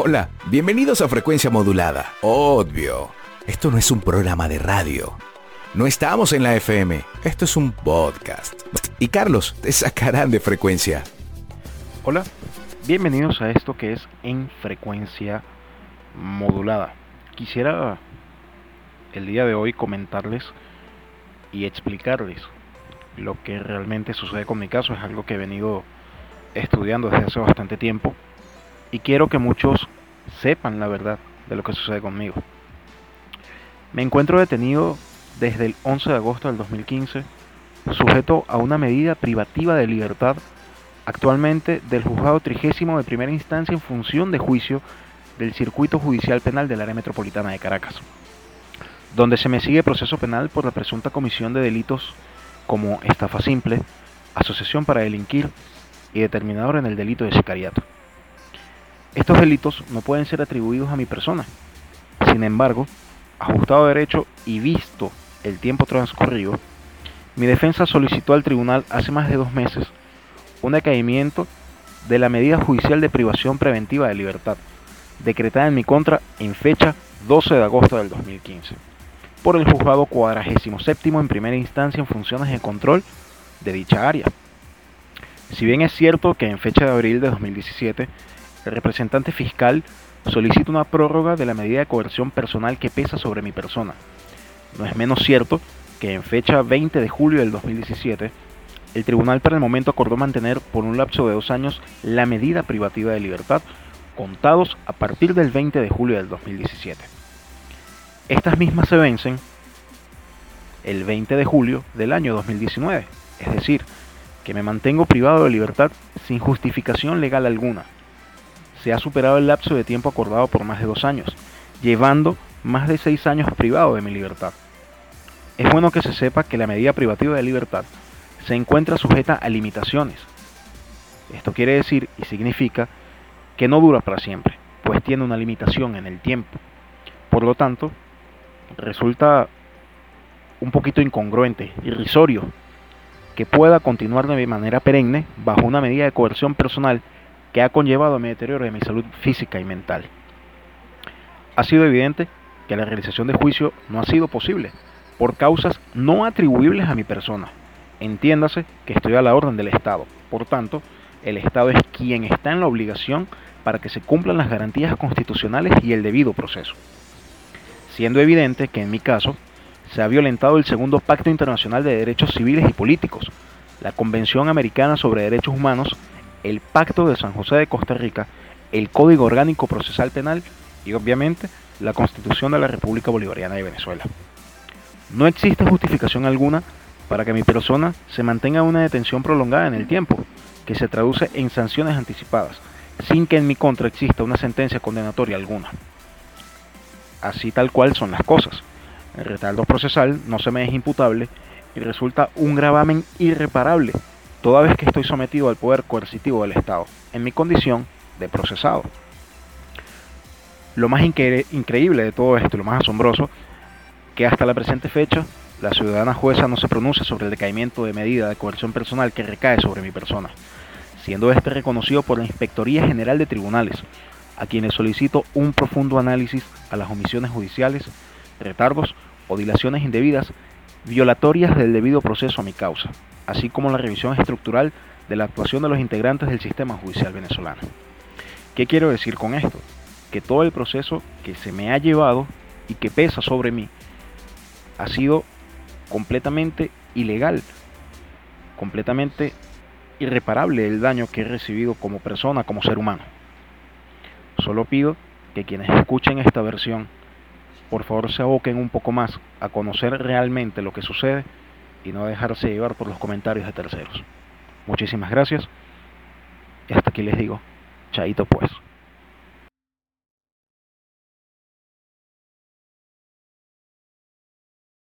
Hola, bienvenidos a Frecuencia Modulada. Obvio, esto no es un programa de radio. No estamos en la FM, esto es un podcast. Y Carlos, te sacarán de frecuencia. Hola, bienvenidos a esto que es en frecuencia modulada. Quisiera el día de hoy comentarles y explicarles lo que realmente sucede con mi caso. Es algo que he venido estudiando desde hace bastante tiempo y quiero que muchos sepan la verdad de lo que sucede conmigo. Me encuentro detenido desde el 11 de agosto del 2015, sujeto a una medida privativa de libertad actualmente del juzgado trigésimo de primera instancia en función de juicio del circuito judicial penal del área metropolitana de Caracas, donde se me sigue proceso penal por la presunta comisión de delitos como estafa simple, asociación para delinquir y determinador en el delito de sicariato. Estos delitos no pueden ser atribuidos a mi persona. Sin embargo, ajustado derecho y visto el tiempo transcurrido, mi defensa solicitó al tribunal hace más de dos meses un decaimiento de la medida judicial de privación preventiva de libertad, decretada en mi contra en fecha 12 de agosto del 2015, por el juzgado cuadragésimo séptimo en primera instancia en funciones de control de dicha área. Si bien es cierto que en fecha de abril de 2017 el representante fiscal solicita una prórroga de la medida de coerción personal que pesa sobre mi persona. No es menos cierto que en fecha 20 de julio del 2017, el tribunal para el momento acordó mantener por un lapso de dos años la medida privativa de libertad, contados a partir del 20 de julio del 2017. Estas mismas se vencen el 20 de julio del año 2019, es decir, que me mantengo privado de libertad sin justificación legal alguna se ha superado el lapso de tiempo acordado por más de dos años, llevando más de seis años privado de mi libertad. Es bueno que se sepa que la medida privativa de libertad se encuentra sujeta a limitaciones. Esto quiere decir y significa que no dura para siempre, pues tiene una limitación en el tiempo. Por lo tanto, resulta un poquito incongruente, irrisorio, que pueda continuar de manera perenne bajo una medida de coerción personal que ha conllevado a mi deterioro de mi salud física y mental. Ha sido evidente que la realización de juicio no ha sido posible por causas no atribuibles a mi persona. Entiéndase que estoy a la orden del Estado. Por tanto, el Estado es quien está en la obligación para que se cumplan las garantías constitucionales y el debido proceso. Siendo evidente que en mi caso se ha violentado el segundo Pacto Internacional de Derechos Civiles y Políticos, la Convención Americana sobre Derechos Humanos el Pacto de San José de Costa Rica, el Código Orgánico Procesal Penal y obviamente la Constitución de la República Bolivariana de Venezuela. No existe justificación alguna para que mi persona se mantenga una detención prolongada en el tiempo, que se traduce en sanciones anticipadas, sin que en mi contra exista una sentencia condenatoria alguna. Así tal cual son las cosas. El retardo procesal no se me es imputable y resulta un gravamen irreparable toda vez que estoy sometido al poder coercitivo del Estado, en mi condición de procesado. Lo más increíble de todo esto, lo más asombroso, que hasta la presente fecha la ciudadana jueza no se pronuncia sobre el decaimiento de medida de coerción personal que recae sobre mi persona, siendo este reconocido por la Inspectoría General de Tribunales, a quienes solicito un profundo análisis a las omisiones judiciales, retardos o dilaciones indebidas violatorias del debido proceso a mi causa, así como la revisión estructural de la actuación de los integrantes del sistema judicial venezolano. ¿Qué quiero decir con esto? Que todo el proceso que se me ha llevado y que pesa sobre mí ha sido completamente ilegal, completamente irreparable el daño que he recibido como persona, como ser humano. Solo pido que quienes escuchen esta versión, por favor se aboquen un poco más a conocer realmente lo que sucede y no dejarse llevar por los comentarios de terceros. Muchísimas gracias y hasta aquí les digo, chaito pues.